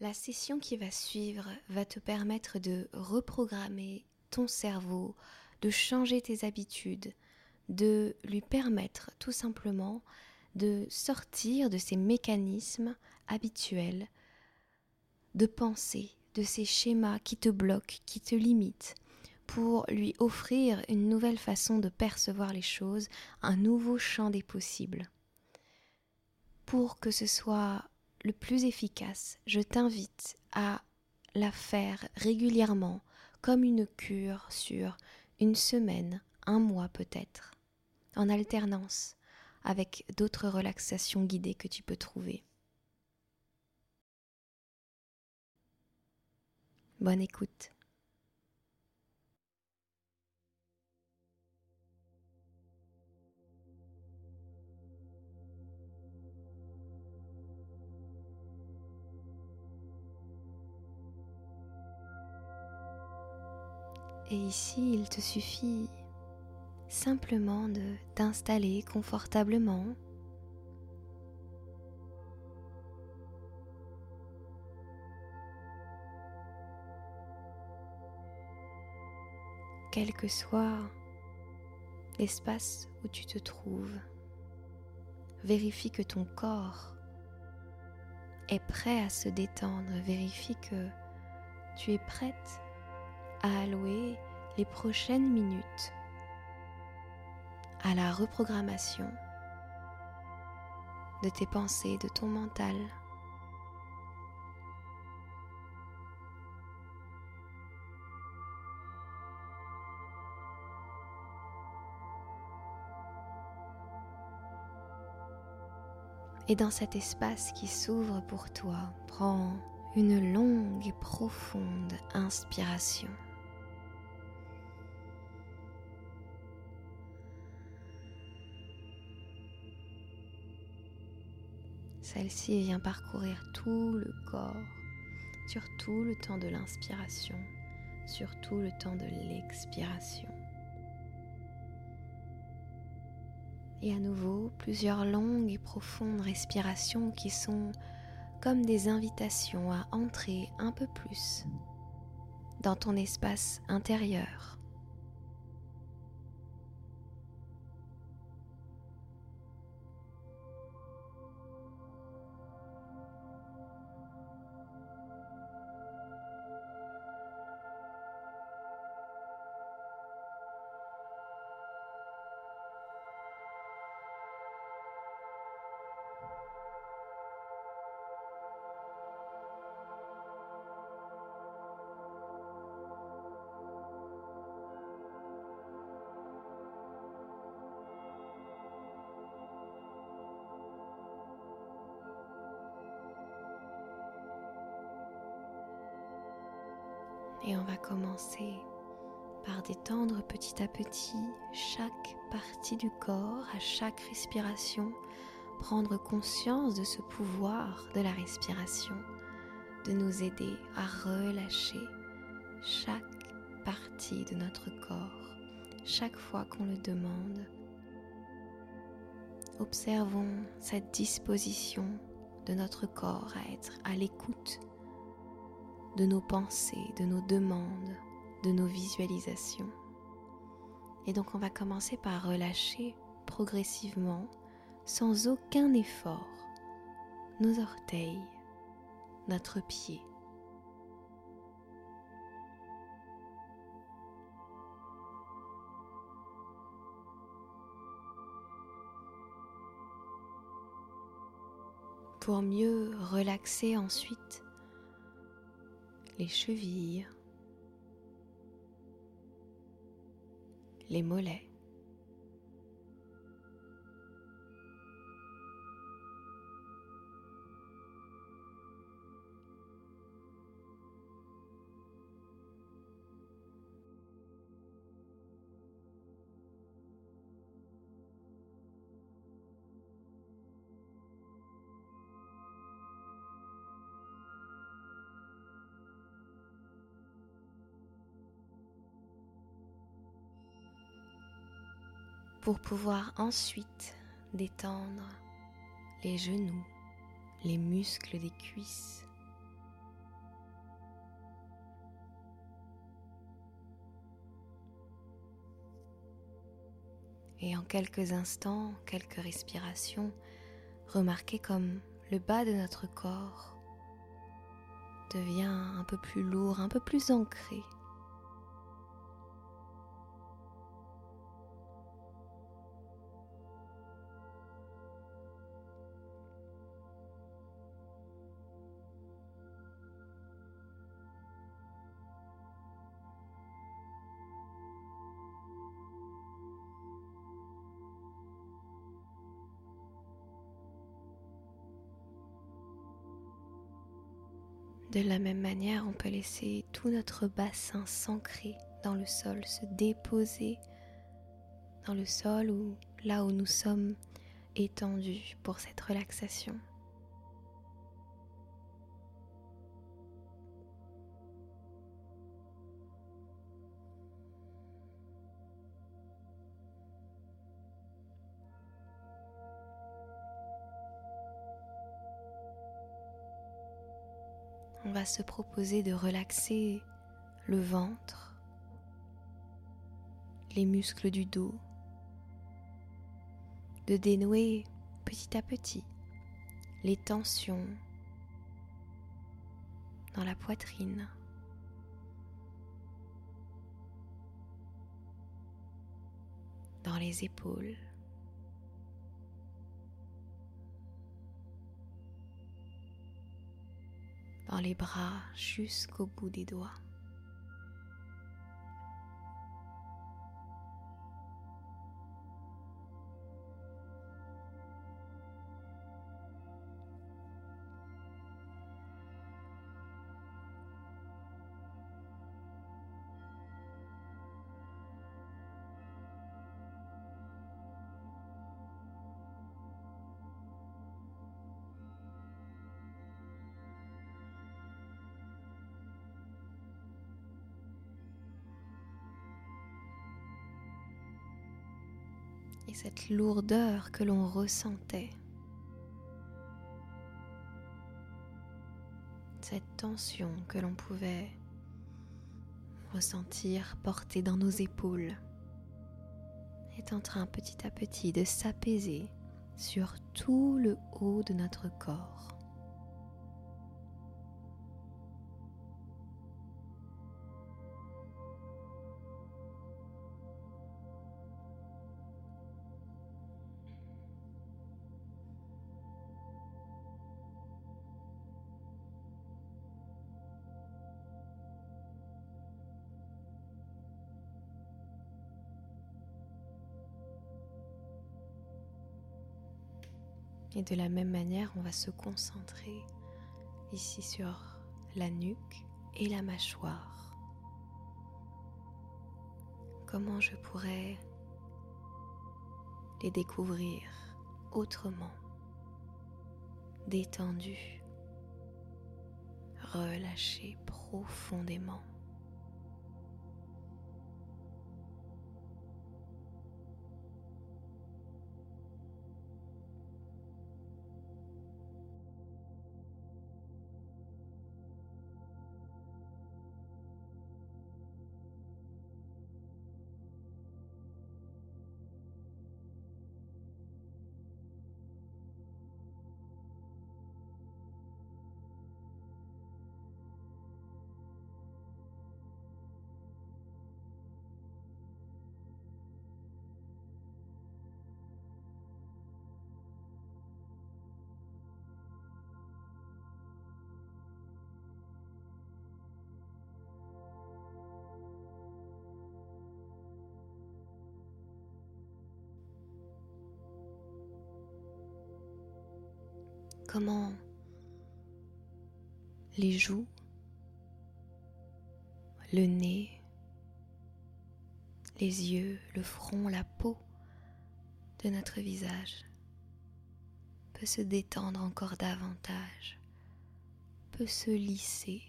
La session qui va suivre va te permettre de reprogrammer ton cerveau, de changer tes habitudes, de lui permettre tout simplement de sortir de ces mécanismes habituels de penser, de ces schémas qui te bloquent, qui te limitent, pour lui offrir une nouvelle façon de percevoir les choses, un nouveau champ des possibles. Pour que ce soit le plus efficace, je t'invite à la faire régulièrement comme une cure sur une semaine, un mois peut-être, en alternance avec d'autres relaxations guidées que tu peux trouver. Bonne écoute. Et ici, il te suffit simplement de t'installer confortablement. Quel que soit l'espace où tu te trouves, vérifie que ton corps est prêt à se détendre, vérifie que tu es prête à allouer les prochaines minutes à la reprogrammation de tes pensées, de ton mental. Et dans cet espace qui s'ouvre pour toi, prends une longue et profonde inspiration. Celle-ci vient parcourir tout le corps, surtout le temps de l'inspiration, surtout le temps de l'expiration. Et à nouveau, plusieurs longues et profondes respirations qui sont comme des invitations à entrer un peu plus dans ton espace intérieur. Et on va commencer par détendre petit à petit chaque partie du corps, à chaque respiration, prendre conscience de ce pouvoir de la respiration, de nous aider à relâcher chaque partie de notre corps, chaque fois qu'on le demande. Observons cette disposition de notre corps à être à l'écoute de nos pensées, de nos demandes, de nos visualisations. Et donc on va commencer par relâcher progressivement, sans aucun effort, nos orteils, notre pied. Pour mieux relaxer ensuite les chevilles, les mollets. pour pouvoir ensuite détendre les genoux, les muscles des cuisses. Et en quelques instants, quelques respirations, remarquez comme le bas de notre corps devient un peu plus lourd, un peu plus ancré De la même manière, on peut laisser tout notre bassin s'ancrer dans le sol, se déposer dans le sol ou là où nous sommes étendus pour cette relaxation. On va se proposer de relaxer le ventre, les muscles du dos, de dénouer petit à petit les tensions dans la poitrine. dans les épaules. Dans les bras jusqu'au bout des doigts. Et cette lourdeur que l'on ressentait, cette tension que l'on pouvait ressentir porter dans nos épaules est en train petit à petit de s'apaiser sur tout le haut de notre corps. De la même manière, on va se concentrer ici sur la nuque et la mâchoire. Comment je pourrais les découvrir autrement, détendus, relâchés profondément. Comment les joues, le nez, les yeux, le front, la peau de notre visage peut se détendre encore davantage, peut se lisser,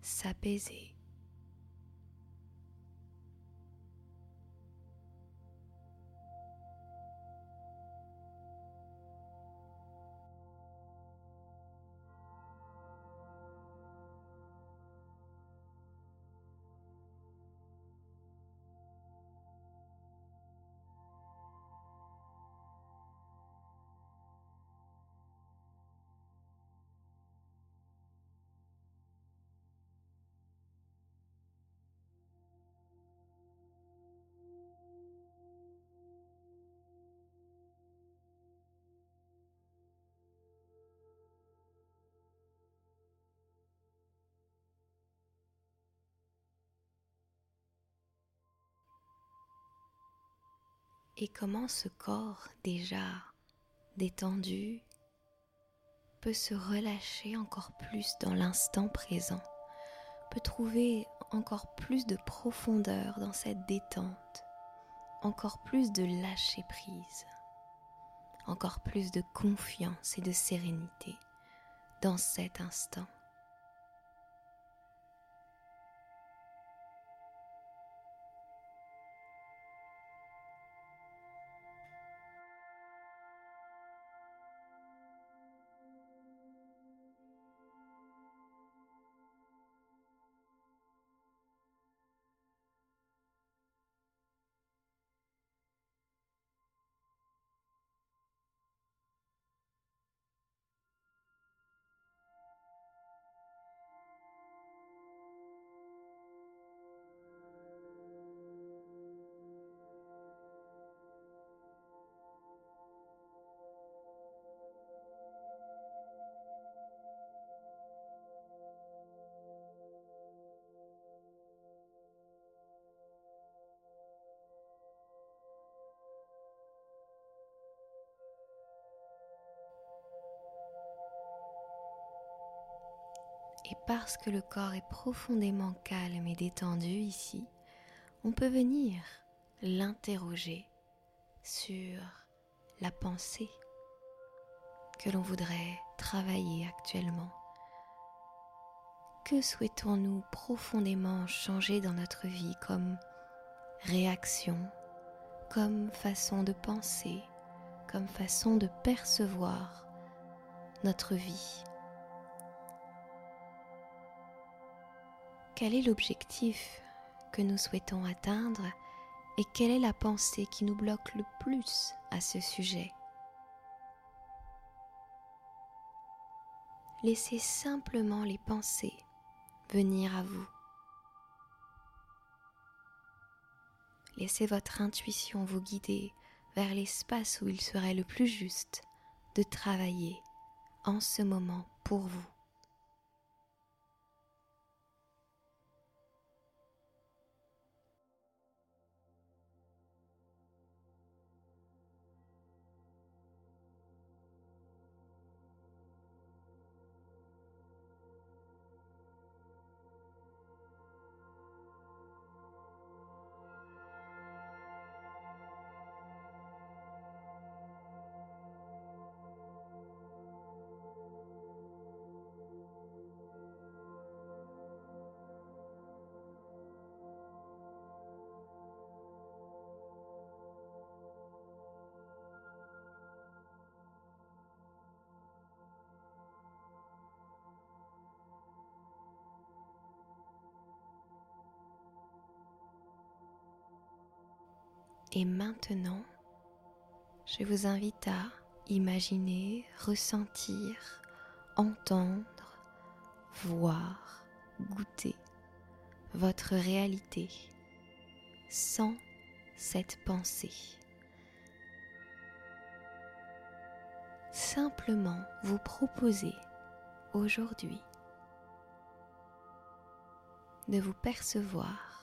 s'apaiser. Et comment ce corps déjà détendu peut se relâcher encore plus dans l'instant présent, peut trouver encore plus de profondeur dans cette détente, encore plus de lâcher prise, encore plus de confiance et de sérénité dans cet instant. Parce que le corps est profondément calme et détendu ici, on peut venir l'interroger sur la pensée que l'on voudrait travailler actuellement. Que souhaitons-nous profondément changer dans notre vie comme réaction, comme façon de penser, comme façon de percevoir notre vie Quel est l'objectif que nous souhaitons atteindre et quelle est la pensée qui nous bloque le plus à ce sujet? Laissez simplement les pensées venir à vous. Laissez votre intuition vous guider vers l'espace où il serait le plus juste de travailler en ce moment pour vous. Et maintenant, je vous invite à imaginer, ressentir, entendre, voir, goûter votre réalité sans cette pensée. Simplement vous proposer aujourd'hui de vous percevoir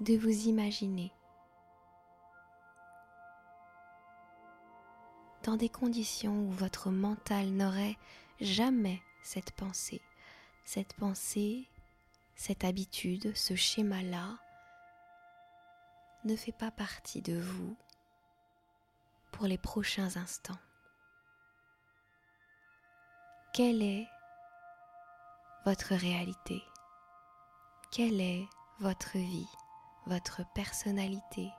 de vous imaginer. Dans des conditions où votre mental n'aurait jamais cette pensée, cette pensée, cette habitude, ce schéma-là ne fait pas partie de vous pour les prochains instants. Quelle est votre réalité? Quelle est votre vie? Votre personnalité.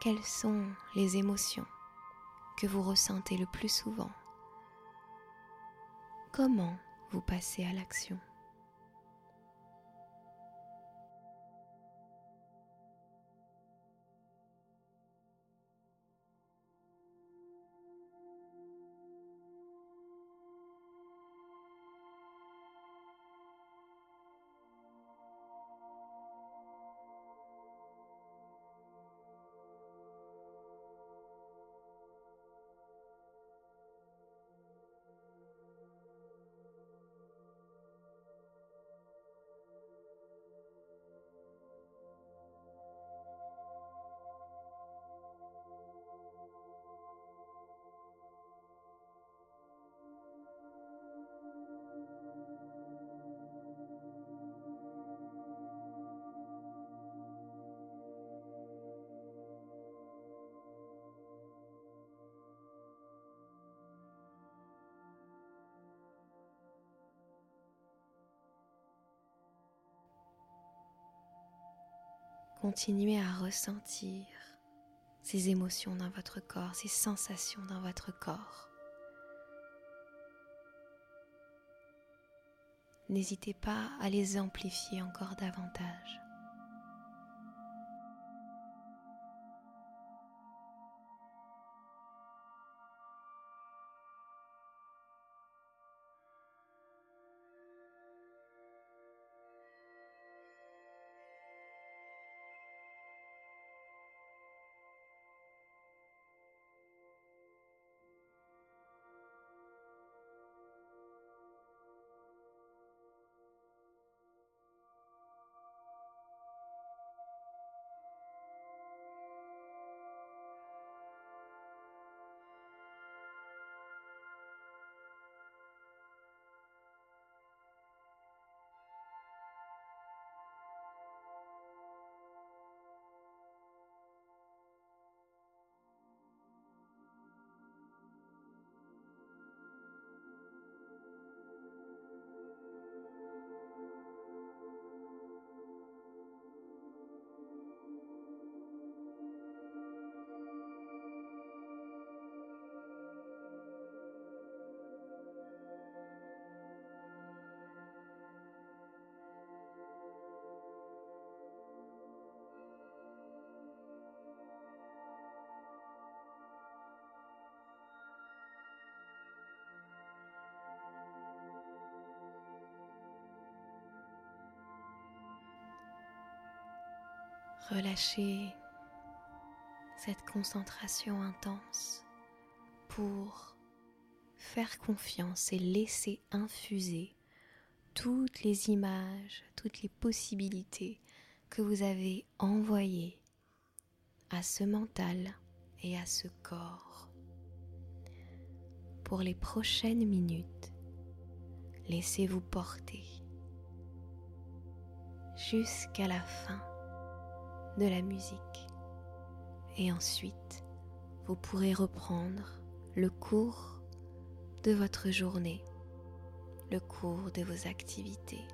Quelles sont les émotions que vous ressentez le plus souvent? Comment vous passez à l'action? Continuez à ressentir ces émotions dans votre corps, ces sensations dans votre corps. N'hésitez pas à les amplifier encore davantage. Relâchez cette concentration intense pour faire confiance et laisser infuser toutes les images, toutes les possibilités que vous avez envoyées à ce mental et à ce corps. Pour les prochaines minutes, laissez-vous porter jusqu'à la fin de la musique. Et ensuite, vous pourrez reprendre le cours de votre journée, le cours de vos activités.